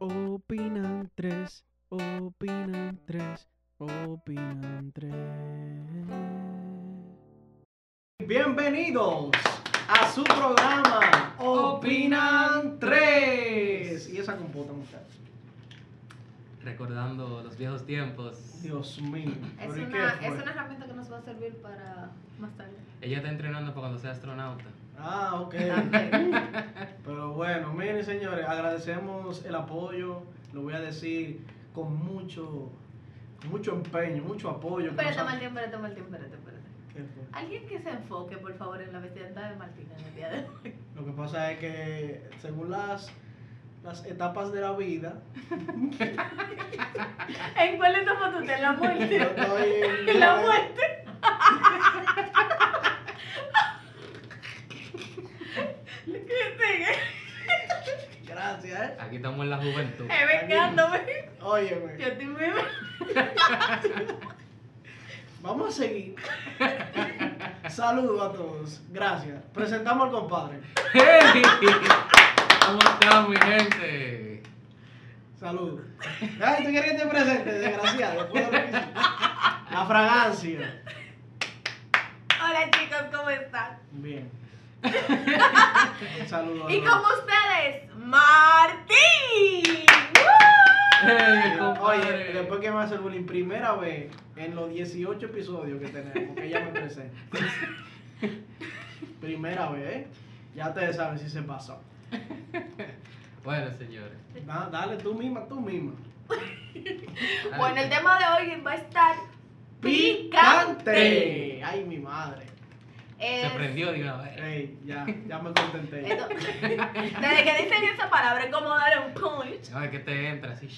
Opinan tres, opinan tres, opinan tres. Bienvenidos a su programa Opinan tres. Y esa compota, muchachos. Recordando los viejos tiempos. Dios mío. Es ¿pero y una, es una herramienta que nos va a servir para más tarde. Ella está entrenando para cuando sea astronauta. Ah, ok. Pero bueno, miren señores, agradecemos el apoyo, lo voy a decir con mucho, mucho empeño, mucho apoyo. Espérate, nos Martín, espérate, Martín, espérate, espérate. ¿Qué fue? Alguien que se enfoque, por favor, en la vestimenta de Martín en el día de hoy. Lo que pasa es que según las, las etapas de la vida, ¿En cuál etapa tú? ¿En la yo muerte? estoy en- ¿En la muerte? ¿Qué sigue? Gracias, ¿eh? Aquí estamos en la juventud. Eh, vengándome. Óyeme, Yo estoy muy... vamos a seguir. Saludos a todos, gracias. Presentamos al compadre. ¡Hey! ¿Cómo están, mi gente? Saludos. Ay, tú querías que te presente, desgraciado. después de lo que hiciste. La fragancia. Hola chicos, ¿cómo están? Bien. Un saludo. Y como ustedes, Martín. ¡Hey, Oye, después que me hace el bullying, primera vez en los 18 episodios que tenemos, que ella me presenta. primera vez, ¿eh? Ya ustedes saben si se pasó. Bueno, señores. Da- dale tú misma, tú misma. Bueno, el tema de hoy va a estar ¡Picante! ¡Ay, mi madre! Se Es- prendió de una vez. Ey, ya, ya me contenté. Desde que dicen esa palabra es como darle un punch A ver que te entra así.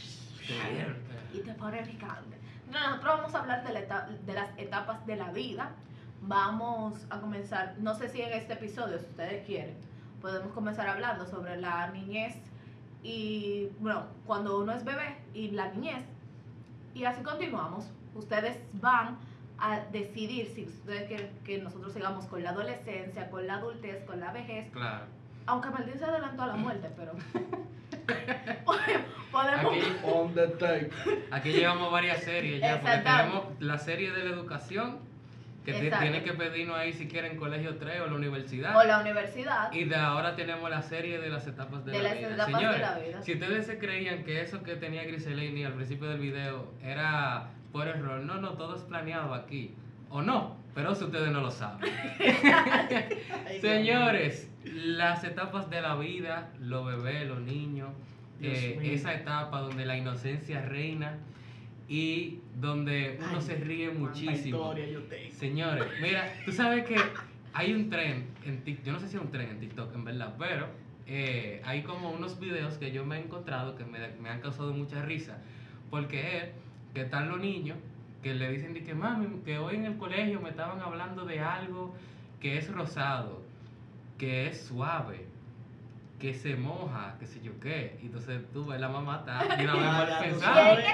te entra. y te pone picante. No, nosotros vamos a hablar de, la eta- de las etapas de la vida. Vamos a comenzar, no sé si en este episodio, si ustedes quieren, podemos comenzar hablando sobre la niñez y, bueno, cuando uno es bebé y la niñez. Y así continuamos. Ustedes van a decidir si ustedes quieren que nosotros sigamos con la adolescencia, con la adultez, con la vejez. Claro. Aunque Martín se adelantó a la muerte, pero podemos... Aquí, On the take. aquí llevamos varias series ya, porque tenemos la serie de la educación, que tienen que pedirnos ahí si quieren colegio 3 o la universidad. O la universidad. Y de ahora tenemos la serie de las etapas de, De la las vida. etapas de Señores, la vida. si ustedes se creían que eso que tenía Griselini al principio del video era por error, no, no, todo es planeado aquí. O no, pero eso ustedes no lo saben. Señores, las etapas de la vida, los bebés, los niños, eh, esa etapa donde la inocencia reina y donde uno Ay, se ríe muchísimo. yo tengo. Señores, mira, tú sabes que hay un tren en TikTok, yo no sé si es un tren en TikTok en verdad, pero eh, hay como unos videos que yo me he encontrado que me, me han causado mucha risa, porque es que están los niños que le dicen de que mami, que hoy en el colegio me estaban hablando de algo que es rosado, que es suave, que se moja, que sé yo qué, y entonces tú ves la mamá está Ya, mal ya tú pensada. ¿De qué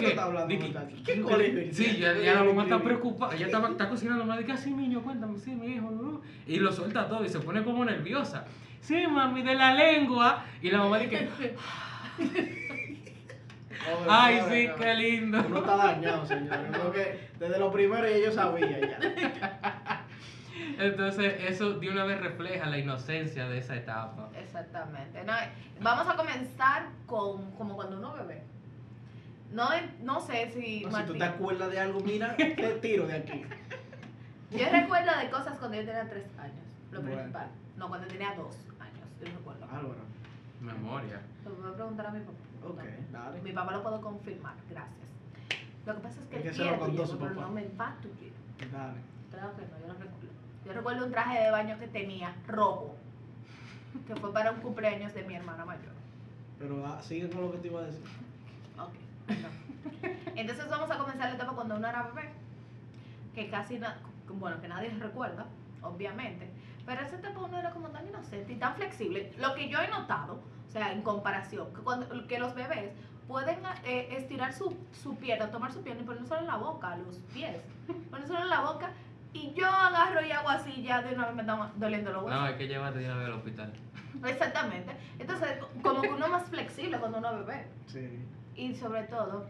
tú estás hablando? ¿Qué estás hablando, ¿Qué que- colegio? Sí, ya, ya la mamá está preocupada. Ella estaba, está cocinando, mamá dice, sí, niño, cuéntame, sí, mi hijo. uh", Y lo suelta todo y se pone como nerviosa. Sí, mami, de la lengua. Y la mamá dice, Pobre, ay, pobre, sí, qué lindo. Uno está dañado, señor. Yo creo que desde lo primero ya yo sabía ya. Entonces, eso de una vez refleja la inocencia de esa etapa. Exactamente. No, vamos a comenzar con como cuando uno bebé. No, no sé si, No, si tú te acuerdas de algo, mira, te tiro de aquí. Yo recuerdo de cosas cuando yo tenía tres años. Lo Bueno. principal. No, cuando tenía dos años. Yo recuerdo. Álvaro. Memoria. Lo voy a preguntar a mi papá. Ok, No. dale. Mi papá lo puedo confirmar. Gracias. Lo que pasa es que él se lo contó su papá. no me infatuye. Dale. Claro que no, yo no recuerdo. Yo recuerdo un traje de baño que tenía rojo, que fue para un cumpleaños de mi hermana mayor. Pero ah, sigue con lo que te iba a decir. Ok. no. Entonces vamos a comenzar la etapa cuando uno era bebé, que casi, na- bueno, que nadie recuerda, obviamente, pero esa etapa uno era como tan inocente y tan flexible. Lo que yo he notado, o sea, en comparación, que, cuando, que los bebés pueden eh, estirar su, su pierna, tomar su pierna y ponérselo en la boca, a los pies, ponérselo en la boca Y yo agarro y hago así, ya de una vez me están doliendo los No, huesos. hay que llevarte de una vez al hospital. Exactamente. Entonces, como que uno es más flexible cuando uno es bebé. Sí. Y sobre todo,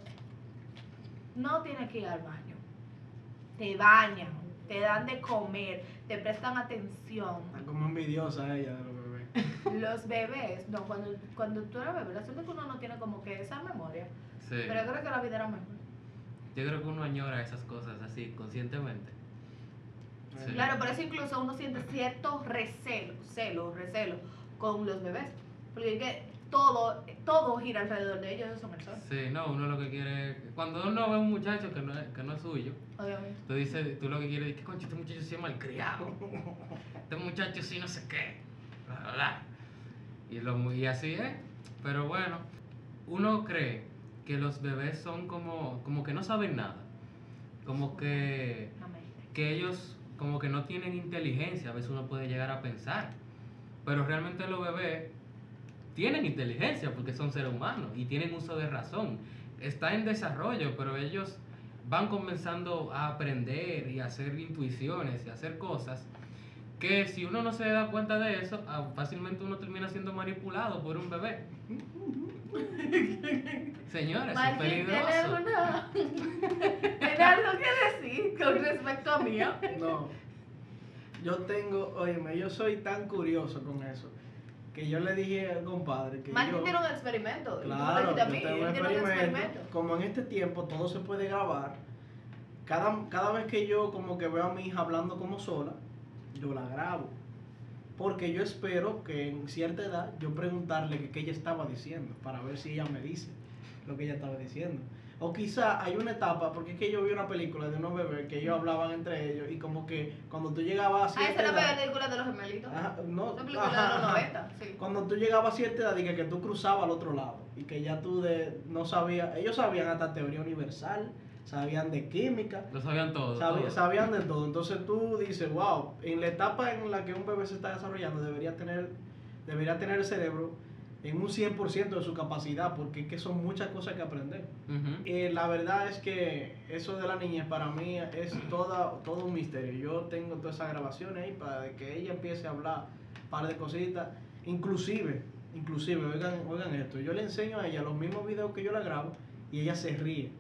no tienes que ir al baño. Te bañan, te dan de comer, te prestan atención. Está como envidiosa ella los bebés. No, cuando, cuando tú eres bebé, la suerte es que uno no tiene como que esa memoria. Sí. Pero yo creo que la vida era mejor. Yo creo que uno añora esas cosas así, conscientemente. Sí. Claro, por eso incluso uno siente cierto recelo, celo, recelo con los bebés. Porque es que todo, todo gira alrededor de ellos, ellos son personas, Sí, no, uno lo que quiere. Cuando uno ve a un muchacho que no es, que no es suyo, obviamente. tú dices, tú lo que quieres es que concha, este muchacho sí es malcriado. Este muchacho sí no sé qué. Bla, bla, bla. Y, lo, y así es. Pero bueno, uno cree que los bebés son como, como que no saben nada. Como que, que ellos como que no tienen inteligencia, a veces uno puede llegar a pensar. Pero realmente los bebés tienen inteligencia porque son seres humanos y tienen uso de razón. Está en desarrollo, pero ellos van comenzando a aprender y a hacer intuiciones y a hacer cosas que si uno no se da cuenta de eso, ah, fácilmente uno termina siendo manipulado por un bebé. Señores, es peligroso. una... ¿Tiene algo que decir con respecto a mí? No. Yo tengo, óyeme, yo soy tan curioso con eso. Que yo le dije al compadre que Martín yo... tiene un experimento. Claro, yo mí, tengo él un tiene un experimento. experimento. Como en este tiempo todo se puede grabar, cada, cada vez que yo como que veo a mi hija hablando como sola, yo la grabo. Porque yo espero que en cierta edad yo preguntarle que qué ella estaba diciendo, para ver si ella me dice lo que ella estaba diciendo. O quizá hay una etapa, porque es que yo vi una película de unos bebés que ellos hablaban entre ellos y como que cuando tú llegabas a Ah, cierta esa es la edad... película de los gemelitos. Ajá, no, Una película ajá, de los ajá. 90, sí. Cuando tú llegabas a cierta edad y que, que tú cruzabas al otro lado y que ya tú de, no sabías, ellos sabían hasta teoría universal, sabían de química, Lo sabían todos. sabi- todos. sabían de todo. Entonces tú dices, wow, en la etapa en la que un bebé se está desarrollando debería tener, debería tener el cerebro en un 100% de su capacidad porque es que son muchas cosas que aprender. Y la verdad es que eso de la niñez para mí es toda, todo un misterio. Yo tengo todas esas grabaciones ahí para que ella empiece a hablar un par de cositas. Inclusive, inclusive, oigan, oigan esto, yo le enseño a ella los mismos videos que yo la grabo y ella se ríe.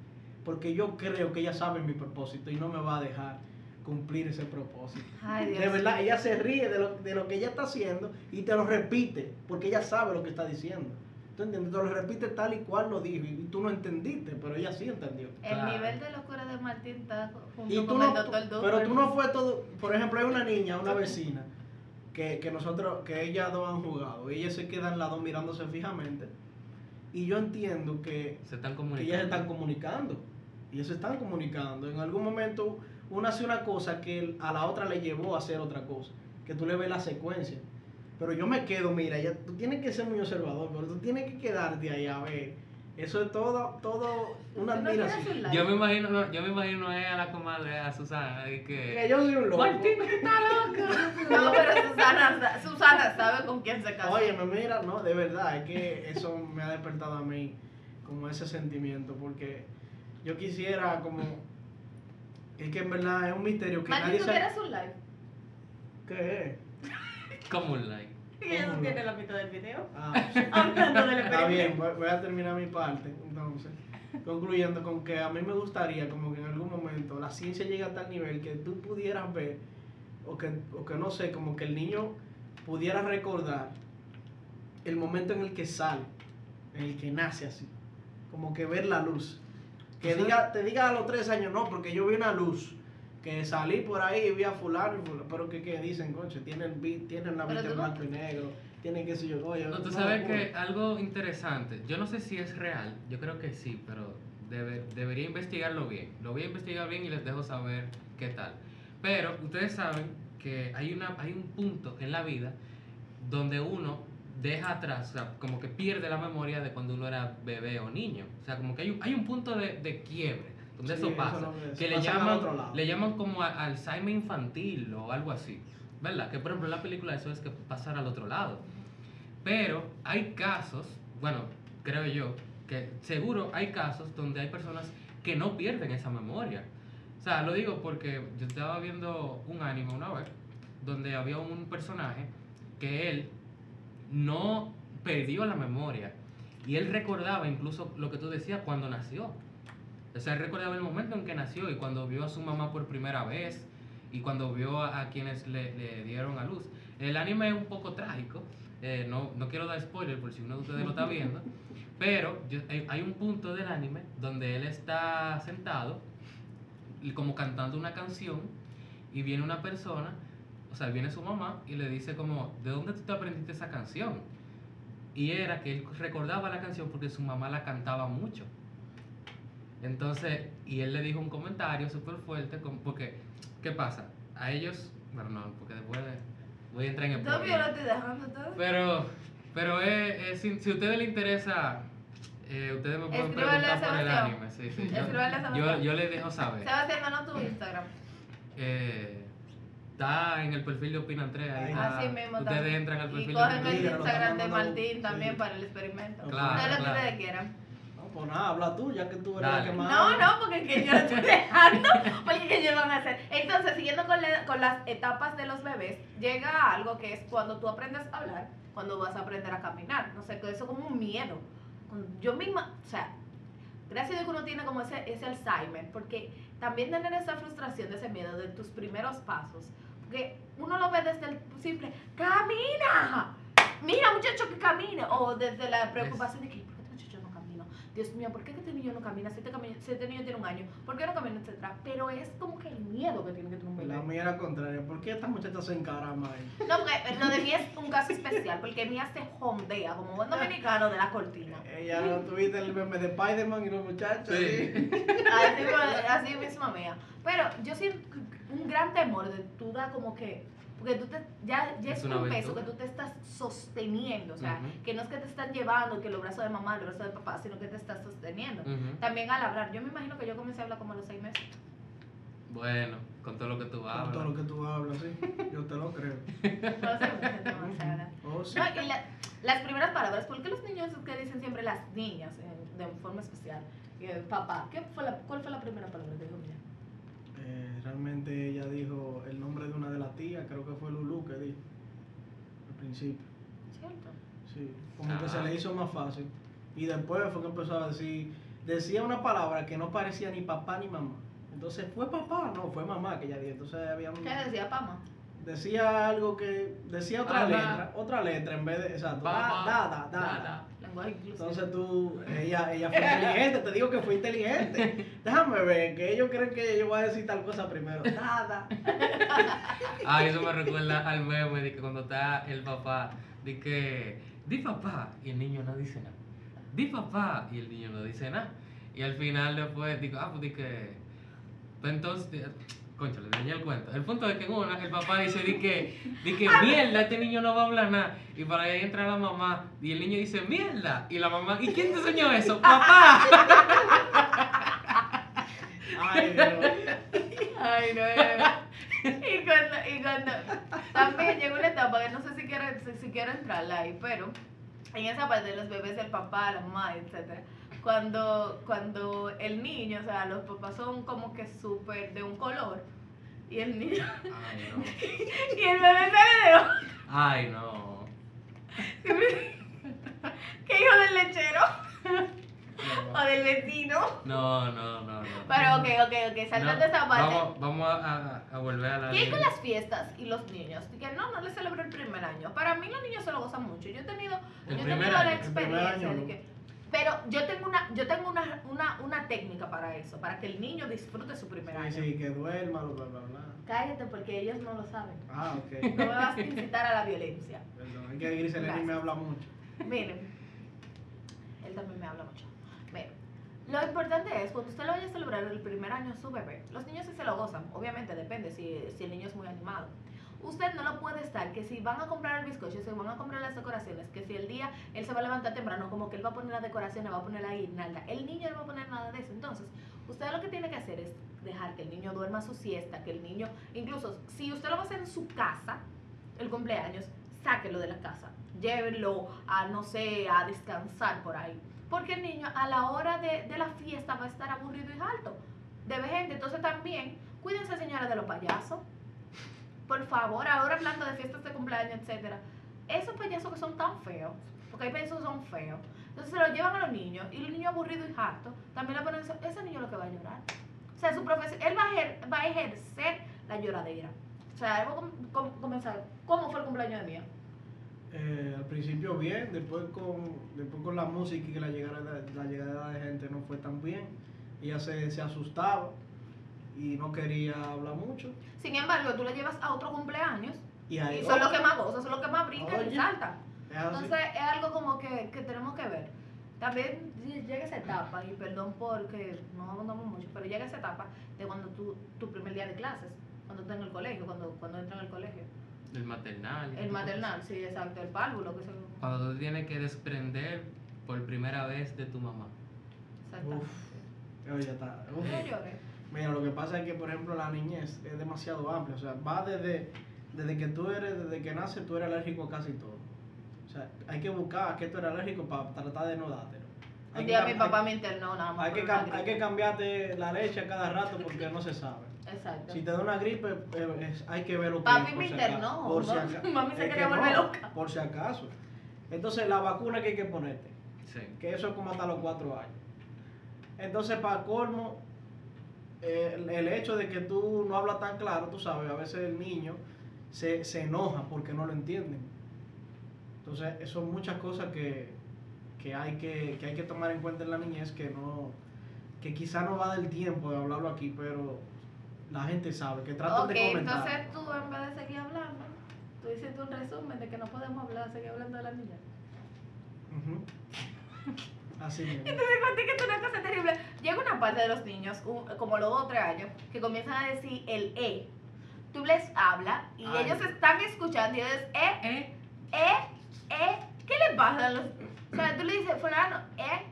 Porque yo creo que ella sabe mi propósito y no me va a dejar cumplir ese propósito. Ay, Dios De verdad, ella se ríe de lo, de lo que ella está haciendo y te lo repite, porque ella sabe lo que está diciendo. ¿Tú entiendes? Te lo repite tal y cual lo dijo y tú no entendiste, pero ella sí entendió. El Claro. nivel de locura de Martín está junto Y tú con no, el doctor pero tú no fue todo, por ejemplo, hay una niña, una vecina, que, que nosotros, que ellas dos han jugado, y ellas se quedan las dos mirándose fijamente, y yo entiendo que, Se están que comunicando. ellas se están comunicando, y se están comunicando, en algún momento una hace una cosa que a la otra le llevó a hacer otra cosa, que tú le ves la secuencia, pero yo me quedo, mira, ya, tú tienes que ser muy observador, pero tú tienes que quedarte ahí a ver, eso es todo, todo una ¿Tú no admiración. like? Yo me imagino, no, yo me imagino a ella, a la comadre, a Susana, y Que que. yo soy un loco. Martín, tú estás loca. No, pero Susana, Susana sabe con quién se casó. Oye, me mira, no, de verdad, es que eso me ha despertado a mí como ese sentimiento, porque yo quisiera como, es que en verdad es un misterio que Martín, nadie ¿tú sabe quieres un like? qué es. Como un like. Y eso ¿Cómo? tiene la mitad del video. Ah, Hablando del está bien, voy a terminar mi parte, entonces, concluyendo con que a mí me gustaría como que en algún momento la ciencia llegue a tal nivel que tú pudieras ver, o que, o que no sé, como que el niño pudiera recordar el momento en el que sale, en el que nace así, como que ver la luz. Que diga, te diga a los tres años, no, porque yo vi una luz, que salí por ahí y vi a fulano y fulano, pero que, que dicen, coche, tienen, vi- tienen la vista en blanco y negro, tienen que sé yo, oye, No, tú sabes locura. que algo interesante, yo no sé si es real, yo creo que sí, pero debe- debería investigarlo bien. Lo voy a investigar bien y les dejo saber qué tal. Pero ustedes saben que hay, una, hay un punto en la vida donde uno deja atrás, o sea, como que pierde la memoria de cuando uno era bebé o niño. O sea, como que hay un, hay un punto de, de quiebre donde Sí, eso eso pasa. no es- que le llaman, le llaman como a- Alzheimer infantil o algo así. ¿Verdad? Que por ejemplo en la película eso es que pasar al otro lado. Pero hay casos, bueno, creo yo, que seguro hay casos donde hay personas que no pierden esa memoria. O sea, lo digo porque yo estaba viendo un anime una vez donde había un personaje que él no perdió la memoria y él recordaba incluso lo que tú decías cuando nació. O sea, él recordaba el momento en que nació y cuando vio a su mamá por primera vez y cuando vio a, a quienes le, le dieron a luz. El anime es un poco trágico, eh, no, no quiero dar spoiler por si uno de ustedes lo está viendo, pero yo- hay, hay un punto del anime donde él está sentado y como cantando una canción y viene una persona, o sea, viene su mamá y le dice como, ¿de dónde tú te aprendiste esa canción? Y era que él recordaba la canción porque su mamá la cantaba mucho. Entonces, y él le dijo un comentario súper fuerte, como- porque, ¿qué pasa? A ellos, bueno, no, porque después voy a entrar en el Todavía lo estoy dejando todo. Pero, pero es, es- si, si a ustedes les interesa, eh, ustedes me pueden Escríbanle a preguntar por el anime. Sí, sí. Yo, yo, yo les dejo saber. Sebastián, danos tu Instagram. Eh, está en el perfil de Opinan 3. Ahí está. Así mismo. Ustedes también. entran al Y perfil cogen de el Opinan lo Instagram de Martín sí. también para el experimento. Claro, Ustedes lo que claro. ustedes quieran. No, pues nada, habla tú, ya que tú eres Dale. la que más. No, no, porque que yo lo estoy dejando, porque que ellos van a hacer. Entonces, siguiendo con, la- con las etapas de los bebés, llega algo que es cuando tú aprendes a hablar, cuando vas a aprender a caminar. No sé, que eso es como un miedo. Yo misma, o sea, gracias a Dios que uno tiene como ese, ese Alzheimer, porque también tener esa frustración, ese miedo de tus primeros pasos, porque uno lo ve desde el simple, ¡camina! Mira, muchacho que camina, o desde la preocupación de que, ¿por qué este muchacho no camina? Dios mío, ¿por qué este niño no camina? Si este, cami- si este niño tiene un año, ¿por qué no camina, etcétera? Pero es como que el miedo que tiene que tener un La bebé. mía era contraria. ¿Por qué esta muchacha se encarama ahí? No, porque lo de mí es un caso especial, porque mía se jondea como buen dominicano de la cortina. Ella no tuviste el meme de Spider-Man y los muchachos. Sí. Así, así misma mía. Pero yo siento un gran temor de tú da como que. Porque tú te, ya, ya Es es, un peso que aventura. tú te estás sosteniendo. O sea, Ujú. que no es que te están llevando, que los brazos de mamá, los brazos de papá, sino que te estás sosteniendo. Ujú. También al hablar. Yo me imagino que yo comencé a hablar como a los seis meses. Bueno, con todo lo que tú Con hablas. todo lo que tú hablas, sí. Yo te lo creo. Comencé a hablar. Oh, sí. No, y la- las primeras palabras, ¿por qué los niños que dicen siempre las niñas eh, de forma especial? Papá, ¿qué fue la, ¿cuál fue la primera palabra que dijo mía? Eh, realmente ella dijo el nombre de una de las tías, creo que fue Lulu que dijo. Al principio. ¿Cierto? Sí. Como que se le hizo más fácil. Y después fue que empezó a decir, decía una palabra que no parecía ni papá ni mamá. Entonces, ¿fue papá? No, fue mamá que ella dijo. Entonces había un- ¿Qué decía Pama? Decía algo que decía otra letra, otra letra en vez de exacto, da, da, da, da. Entonces tú, ella, ella fue inteligente, te digo que fue inteligente. Déjame ver, que ellos creen que yo voy a decir tal cosa primero. Nada. Ah, eso me recuerda al meme de que cuando está el papá, de que, di papá, y el niño no dice nada. Di papá, y el niño no dice nada. Y al final después digo, ah, pues di que. Pues entonces, concha, le dañé el cuento. El punto es que en una, el papá dice, di que, di que mierda, este niño no va a hablar nada. Y para ahí entra la mamá, y el niño dice, mierda. Y la mamá, ¿y quién te enseñó eso? ¡Papá! Ay, Dios. Ay, no, no. Y cuando, y cuando también llegó una etapa que no sé si quiero, si, si quiero entrarla ahí, pero en esa parte de los bebés, el papá, la mamá, etcétera, cuando, cuando el niño, o sea, los papás son como que súper de un color, y el niño, Ay, no. y el bebé sale de otro, Ay, no. que hijo del lechero o del vecino. No, no, no, no. Pero ok, ok, ok, saltando No, esa parte. Vamos, vamos a, a- a volver a la. ¿Qué hay con las fiestas y los niños? Que no, no les celebro el primer año. Para mí los niños se lo gozan mucho. Yo he tenido, El yo he tenido año, la experiencia año, de que... Pero yo tengo una, yo tengo una, una, una técnica para eso, para que el niño disfrute su primer Sí, año. sí, que duerma, bla, bla, bla. Cállate porque ellos no lo saben. Ah, ok. No me vas a incitar a la violencia. Perdón, es que Griseleni me habla mucho. Miren, él también me habla mucho. Miren, lo importante es cuando usted lo vaya a celebrar el primer año a su bebé, los niños sí se lo gozan, obviamente depende si, si el niño es muy animado. Usted no lo puede estar, que si van a comprar el bizcocho, si van a comprar las decoraciones, que si el día él se va a levantar temprano, como que él va a poner las decoraciones, va a poner la guirnalda, el niño no va a poner nada de eso. Entonces, usted lo que tiene que hacer es dejar que el niño duerma su siesta, que el niño, incluso si usted lo va a hacer en su casa, el cumpleaños, sáquelo de la casa, llévenlo a, no sé, a descansar por ahí. Porque el niño a la hora de, de la fiesta va a estar aburrido y alto. de ver gente. Entonces también, cuídense señora de los payasos. Por favor, ahora hablando de fiestas de cumpleaños, etcétera. Esos payasos que son tan feos, porque hay payasos que son feos. Entonces se los llevan a los niños y los niños aburridos y hartos, también le ponen ese niño lo que va a llorar. O sea, su profesión, él va a, ejercer la lloradera. O sea, él va a com- com- comenzar. ¿Cómo fue el cumpleaños de mía? Eh, al principio bien, después con, después con la música y que la llegada, la llegada de gente no fue tan bien. Ella se, se asustaba y no quería hablar mucho. Sin embargo, tú le llevas a otro cumpleaños Y ahí y son los que más gozan, son los que más brincan y saltan. Entonces es algo como que, que tenemos que ver. También ll- llega esa etapa, y perdón porque no abundamos mucho, pero llega esa etapa de cuando tú, tu primer día de clases, cuando estás en el colegio, cuando, cuando entras en el colegio. El maternal. El maternal, sí, exacto, el párvulo, que se... Cuando tú tienes que desprender por primera vez de tu mamá. Exactamente. Oye, ya está. Uf. No llores. Mira, lo que pasa es que, por ejemplo, la niñez es demasiado amplia. O sea, va desde, desde que tú eres, desde que naces, tú eres alérgico a casi todo. O sea, hay que buscar a qué tú eres alérgico para tratar de no dártelo. Hay Un que día mi papá hay- me internó nada más. Hay que, hay que cambiarte la leche a cada rato porque no se sabe. Exacto. Si te da una gripe, eh, es- hay que ver lo que Papi es, por me si internó, acaso. Por si mami- aca- mami se quería que volver no, loca. Por si acaso. Entonces, la vacuna que hay que ponerte, Sí. que eso es como hasta los cuatro años. Entonces, para colmo, el, el hecho de que tú no hablas tan claro, tú sabes, a veces el niño se, se enoja porque no lo entienden. Entonces, son muchas cosas que, que, hay que, que hay que tomar en cuenta en la niñez, que no que quizá no va del tiempo de hablarlo aquí, pero la gente sabe, que traten Ok, de comentar. entonces tú en vez de seguir hablando, tú hiciste un resumen de que no podemos hablar, seguir hablando de la niña. Ujú. Así digo a ti que es una cosa terrible. Llega una parte de los niños, un- como los dos o tres años, que comienzan a decir el E. Tú les hablas y Ay. ellos están escuchando y ellos, eh, ¿Eh? eh, eh, ¿qué le pasa a los...? O sea, tú le dices, fulano, eh,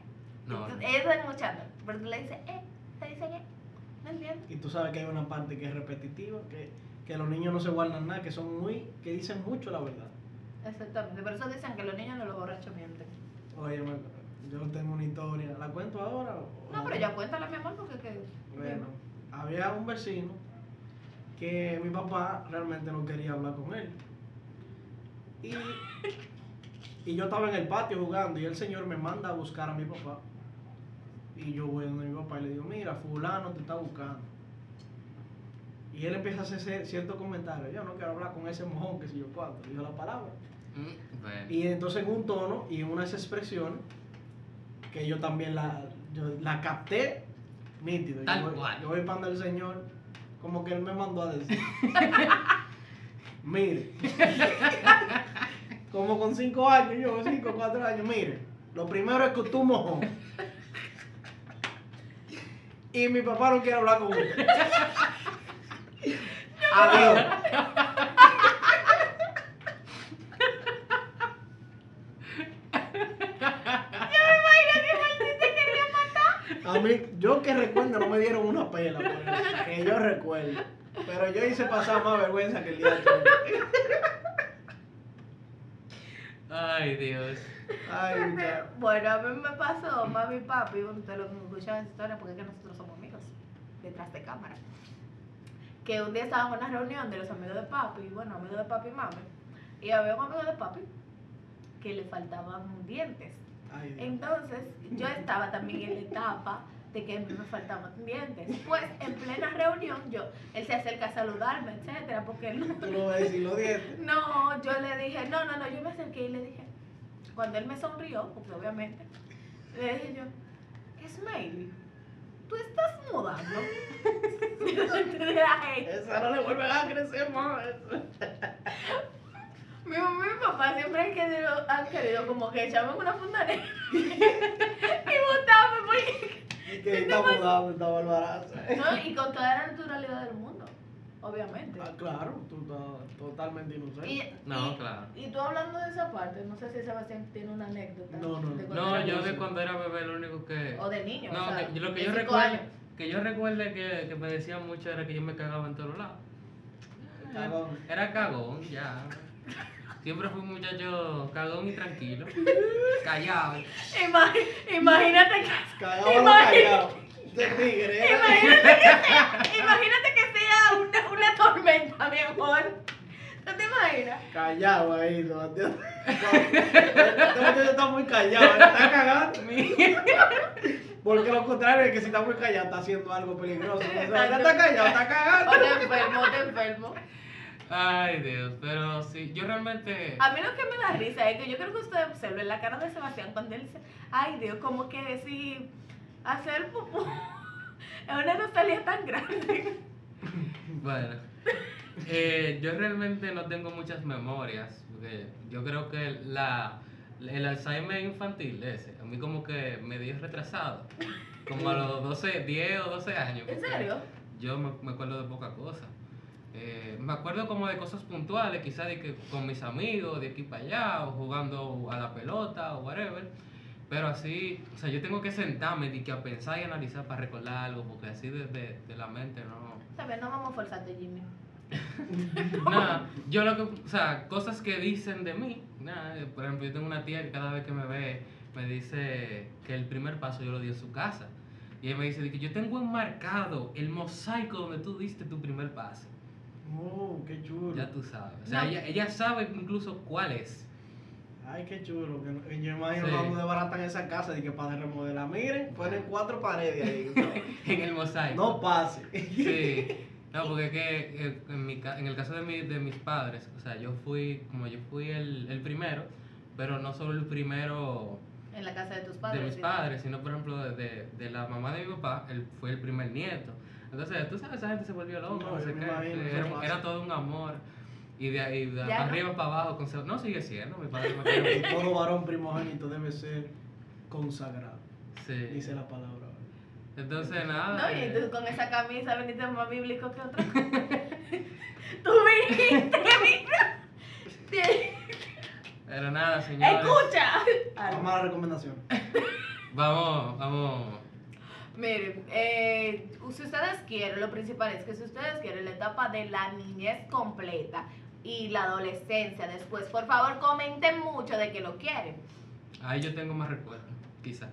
No. ellos están escuchando, pero tú le dices, eh, te dicen, eh, no entiendo. Y tú sabes que hay una parte que es repetitiva, que, que los niños no se guardan nada, que son muy, que dicen mucho la verdad. Exactamente, por eso dicen que los niños no los borrachos mienten. Oye, yo tengo una historia, ¿la cuento ahora? o- No, pero ya cuéntala, mi amor, porque que... Bueno, había un vecino que mi papá realmente no quería hablar con él. Y, y yo estaba en el patio jugando y el señor me manda a buscar a mi papá. Y yo voy donde mi papá y le digo, mira, fulano te está buscando. Y él empieza a hacer ciertos comentarios. Yo no quiero hablar con ese mojón que si yo cuánto. Dijo la palabra. Mm, bueno. Y entonces en un tono y en unas expresiones que yo también la, yo la capté nítido. Tal yo, voy, cual. yo voy para el Señor, como que Él me mandó a decir. mire. como con cinco años, yo cinco, cuatro años, mire. Lo primero es que tú mojón. Y mi papá no quiere hablar con usted. Adiós. A mí, yo que recuerdo, no me dieron una pela por eso, que yo recuerdo. Pero yo hice pasar más vergüenza que el día de hoy. Ay, Dios. Ay, muchacho. Bueno, a mí me pasó, mami y papi, ustedes lo que escuchan esa historia porque es que nosotros somos amigos, detrás de cámara. Que un día estábamos en una reunión de los amigos de papi, y bueno, amigos de papi y mami, y había un amigo de papi que le faltaban dientes. Entonces, yo estaba también en la etapa de que a me faltaban dientes. Pues, en plena reunión, yo, él se acerca a saludarme, etcétera, porque él no, Tú lo ves y lo dientes. no, yo le dije, no, no, no, yo me acerqué y le dije, cuando él me sonrió, porque obviamente, le dije yo, Smiley, tú estás mudando. Esa no le vuelve a crecer más. Mi mamá y mi papá siempre han querido, han querido como que echarme una funda negra y botarme porque... Y que está mudando, está barbaraza. No, y con toda la naturalidad del mundo, obviamente. Ah, claro, tú estás totalmente inocente. Y, No, y- claro. Y tú hablando de esa parte, no sé si Sebastián tiene una anécdota. No, no, no. yo de cuando era bebé lo único que... O de niño. No, o sea, que- lo que yo recuerdo, años. que yo recuerde que, que me decían mucho era que yo me cagaba en todos lados. Cagón. Era cagón, ya. Siempre fui un muchacho cagón y tranquilo. Callado. Imagi- imagínate que. Cagado Imagínate- callado. De tigre. ¿eh? Imagínate que sea, imagínate que sea una, una tormenta, mi amor. ¿No te imaginas? Callado ahí, Sebastián. Este muchacho está muy callado, ¿eh? está cagando. Porque lo contrario es que si está muy callado está haciendo algo peligroso. O sea, él está callado, está O cagando. te enfermo, o te enfermo. Ay, Dios, pero sí, yo realmente... A mí lo que me da risa es que yo creo que ustedes observen la cara de Sebastián cuando él dice, ay Dios, como que si hacer pupú es una nostalgia tan grande. Bueno, eh, yo realmente no tengo muchas memorias, porque yo creo que la, el Alzheimer infantil ese, a mí como que me dio retrasado, como a los 12, 10 o 12 años. ¿En serio? Yo me, me acuerdo de poca cosa. Eh, me acuerdo como de cosas puntuales, quizás de que con mis amigos, de aquí para allá, o jugando a la pelota, o whatever. Pero así, o sea, yo tengo que sentarme y que a pensar y analizar para recordar algo, porque así desde de la mente no... ¿Sabes? No vamos a forzarte, Jimmy. Nada, yo lo que, o sea, cosas que dicen de mí, nada, eh, por ejemplo, yo tengo una tía que cada vez que me ve me dice que el primer paso yo lo di en su casa. Y ella me dice que yo tengo enmarcado el mosaico donde tú diste tu primer paso. Oh, qué chulo. Ya tú sabes. O sea, No. ella, ella sabe incluso cuál es. Ay, qué chulo. que- Yo imagino Sí. que vamos de barata en esa casa y que para remodelar. Miren, ponen cuatro paredes ahí. En el mosaico. No pase. Sí. No, porque es que eh, en, mi, ca- en el caso de, mi- de mis padres, o sea, yo fui, como yo fui el, el primero, pero no solo el primero En la casa de tus padres. de mis sí. padres, sino por ejemplo de, de, de la mamá de mi papá, él fue el primer nieto. Entonces, tú sabes, esa gente se volvió loca, No, sé qué, era, todo un amor. Y de ahí, de Ya para no. arriba, para abajo, con, no sigue siendo, mi padre me. Todo varón primogénito debe ser consagrado. Sí. Dice la palabra. Entonces, nada. No, y eh, tú con esa camisa veniste más bíblico que otra cosa. Tú viniste, pero nada, señores. Escucha. Vamos a la recomendación. Vamos, vamos. Miren, eh, si ustedes quieren, lo principal es que si ustedes quieren la etapa de la niñez completa y la adolescencia después, por favor comenten mucho de que lo quieren. Ahí yo tengo más recuerdos, quizás.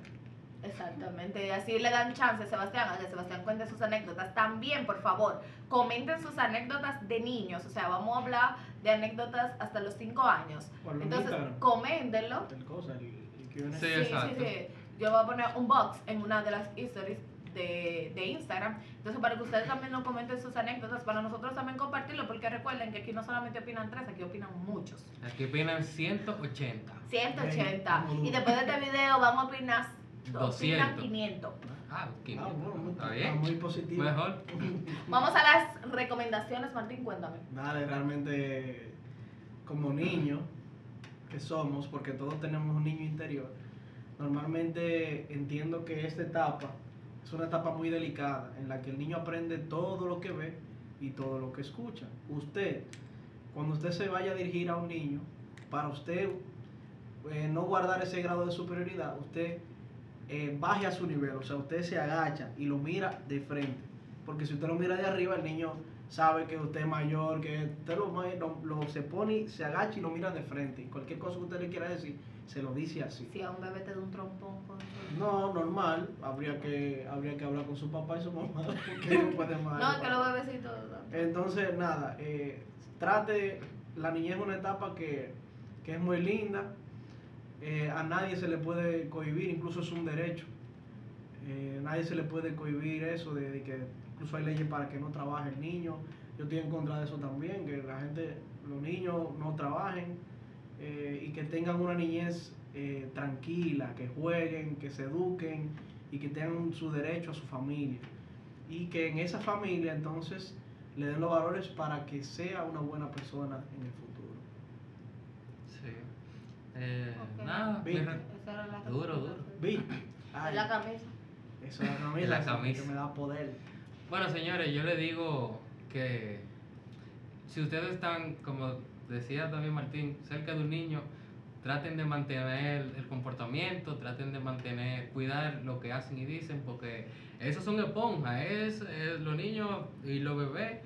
Exactamente, y así le dan chance a Sebastián, a que Sebastián cuente sus anécdotas. También, por favor, comenten sus anécdotas de niños, o sea, vamos a hablar de anécdotas hasta los 5 años. Entonces, coméntenlo. El cosa, el, el Q&A. Sí, Sí, sí. Yo voy a poner un box en una de las stories de, de Instagram. Entonces, para que ustedes también nos comenten sus anécdotas, para nosotros también compartirlo, porque recuerden que aquí no solamente opinan tres, aquí opinan muchos. Aquí opinan 180. 180. Venga, Y después de este video vamos a opinar, 200. opinan 500. Ah, 500. Ah, bueno, muy, Está bien. muy positivo. Mejor. Vamos a las recomendaciones, Martín, cuéntame. Dale, realmente como niños que somos, porque todos tenemos un niño interior, normalmente entiendo que esta etapa es una etapa muy delicada en la que el niño aprende todo lo que ve y todo lo que escucha. Usted, cuando usted se vaya a dirigir a un niño, para usted eh, no guardar ese grado de superioridad, usted eh, baje a su nivel, o sea, usted se agacha y lo mira de frente. Porque si usted lo mira de arriba, el niño sabe que usted es mayor, que usted lo, se pone, se agacha y lo mira de frente. Y cualquier cosa que usted le quiera decir, se lo dice así. Si a un bebé te da un trompón, con No, normal, habría que, habría que hablar con su papá y su mamá, porque no puede más. No, es que los bebecitos. Entonces, nada, eh, trate, la niñez es una etapa que, que es muy linda, eh, a nadie se le puede cohibir, incluso es un derecho, eh, nadie se le puede cohibir eso de, de que incluso hay leyes para que no trabaje el niño, yo estoy en contra de eso también, que la gente, los niños no trabajen eh, y que tengan una niñez eh, tranquila, que jueguen, que se eduquen y que tengan su derecho a su familia y que en esa familia entonces le den los valores para que sea una buena persona en el futuro. Sí. Eh. Nada, Duro, duro. Vi, la camisa. eso es la camisa, Es la camisa. que me da poder. Bueno, señores, yo les digo que si ustedes están, como decía también Martín, cerca de un niño, traten de mantener el comportamiento, traten de mantener, cuidar lo que hacen y dicen, porque esos son esponjas, es, es- los niños y los bebés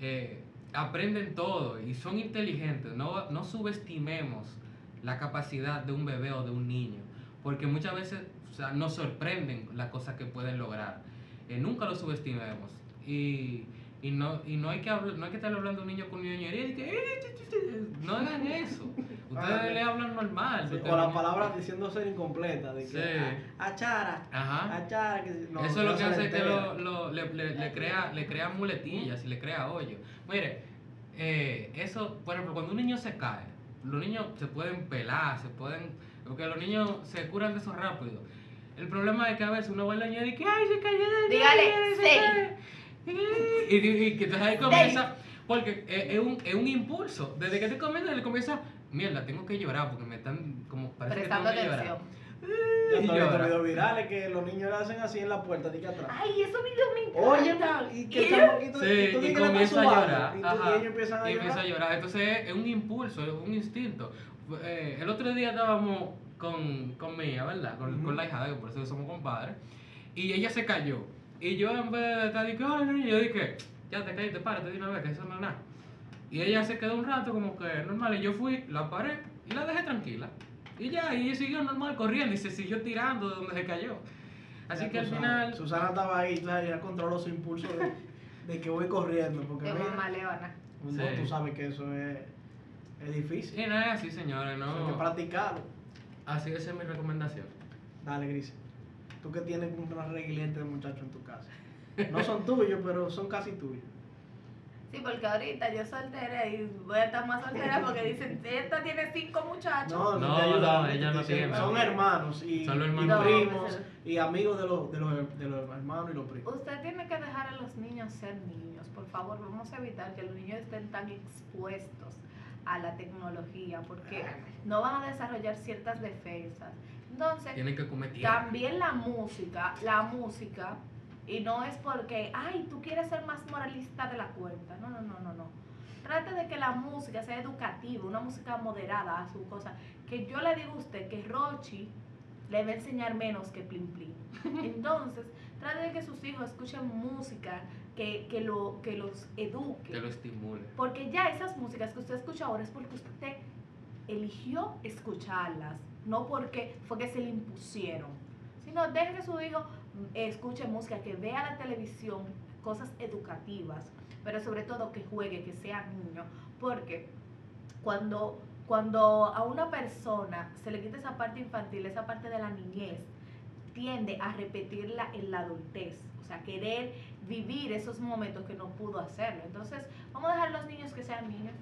eh, aprenden todo y son inteligentes, no, no subestimemos la capacidad de un bebé o de un niño, porque muchas veces nos sorprenden las cosas que pueden lograr. eh, nunca lo subestimemos. Y, y, no, y no hay que hablar, no hay que estar hablando a un niño con ñoñería y que "Eh, ch, ch, ch". no hagan eso. Ustedes le hablan normal. Sí, o la no- palabra diciendo ser incompleta, de que Sí. "Ah, achara, Ajá. achara, que si- no, Eso es lo que hace que entera. lo, lo- le, le- le crea, le crea muletillas y le crea hoyo. Mire, eh, eso, por ejemplo, cuando un niño se cae, los niños se pueden pelar, se pueden. Porque los niños se curan de eso rápido. El problema es que a veces uno va a la niña y que, ay, se cayó de Dígale, se sí. Cae". Y, y- y que entonces ahí comienza. Porque es, es un, es un impulso. Desde que te comienza, le comienza. Mierda, tengo que llorar porque me están como parece que tengo Prestando que llorar. atención. Yo Y videos virales que los niños le hacen así en la puerta, de que atrás. Ay, esos videos me Oye, encantan. y que el Y- chamaquito Sí, y tú y que comienza a llorar. Y, tú- ajá, y ellos empiezan a y empieza a llorar. llorar. Entonces es un impulso, es un instinto. Eh, el otro día estábamos con, con Mía, ¿verdad? Con, con la hija de por eso somos compadres. Y ella se cayó. Y yo en vez de estar diciendo, ay, no", yo dije, ya te caíste, párate de una vez, que eso no es nada. Y ella se quedó un rato como que normal. Y yo fui, la paré y la dejé tranquila. Y ya, y ella siguió normal corriendo y se siguió tirando de donde se cayó. Así Ya que al final. Susana estaba ahí, sabes, ella controló su impulso de, de que voy corriendo. Porque mamá leona. no, Sí. tú sabes que eso es, es difícil. Y no es así, señores, Eso Hay que no. practicarlo. Así que esa es mi recomendación. Dale, Gris. Tú que tienes una reguilete de muchachos en tu casa. No son tuyos, pero son casi tuyos. Sí, porque ahorita yo soltera y voy a estar más soltera porque dicen, esta tiene cinco muchachos. No, No, no, ella no tiene. Son hermanos y, Son los y primos y amigos de los, de, los, de los hermanos y los primos. Usted tiene que dejar a los niños ser niños. Por favor, vamos a evitar que los niños estén tan expuestos a la tecnología porque no van a desarrollar ciertas defensas. Entonces, Tienen que comer tierra. también la música, la música, y no es porque, ay, tú quieres ser más moralista de la cuenta. No, no, no, no, no. Trate de que la música sea educativa, una música moderada a su cosa. Que yo le digo a usted que Rochi le va a enseñar menos que Plin Plin. Entonces, trate de que sus hijos escuchen música que, que, lo, que los eduque. Que lo estimule. Porque ya esas músicas que usted escucha ahora es porque usted eligió escucharlas, no porque fue que se le impusieron. Sino deje que su hijo mm, escuche música, que vea la televisión, cosas educativas, pero sobre todo que juegue, que sea niño. Porque cuando, cuando a una persona se le quita esa parte infantil, esa parte de la niñez, tiende a repetirla en la adultez. O sea, querer vivir esos momentos que no pudo hacerlo. Entonces, vamos a dejar a los niños que sean niños.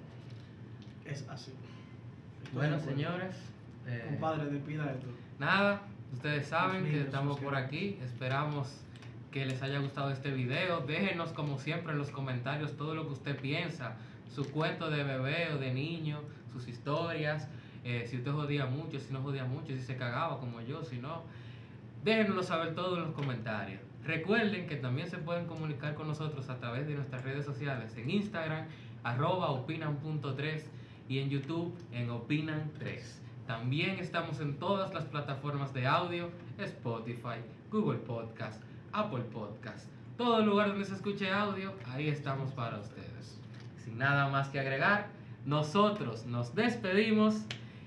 Es así. Estoy Bueno, señores. Eh, Compadre, despida esto. Nada, ustedes saben que estamos por aquí. Esperamos que les haya gustado este video. Déjenos como siempre en los comentarios todo lo que usted piensa. Su cuento de bebé o de niño, sus historias. eh, si usted jodía mucho, si no jodía mucho, si se cagaba como yo, si no. Déjenoslo saber todo en los comentarios. Recuerden que también se pueden comunicar con nosotros a través de nuestras redes sociales en Instagram, arroba opinan.3 y en YouTube en opinan3. También estamos en todas las plataformas de audio, Spotify, Google Podcast, Apple Podcast. Todo lugar donde se escuche audio, ahí estamos para ustedes. Sin nada más que agregar, nosotros nos despedimos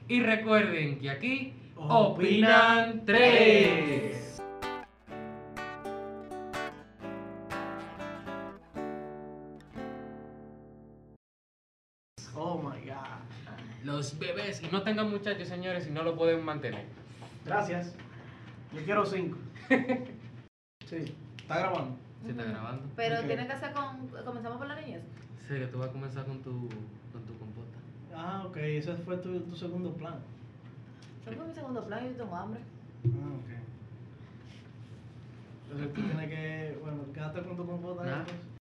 y recuerden que aquí opinan tres. Bebés, y no tengan muchachos, señores, y no lo pueden mantener. Gracias. Yo quiero cinco. Sí, está grabando. ¿Se está grabando? Pero Ok. tiene que ser con. Comenzamos por la niñez. Sí, que tú vas a comenzar con tu, con tu compota. Ah, ok, ese fue tu, tu segundo plan. Ese fue mi segundo plan y yo tengo hambre. Ah, ok. Entonces tú tienes que, bueno, quédate con tu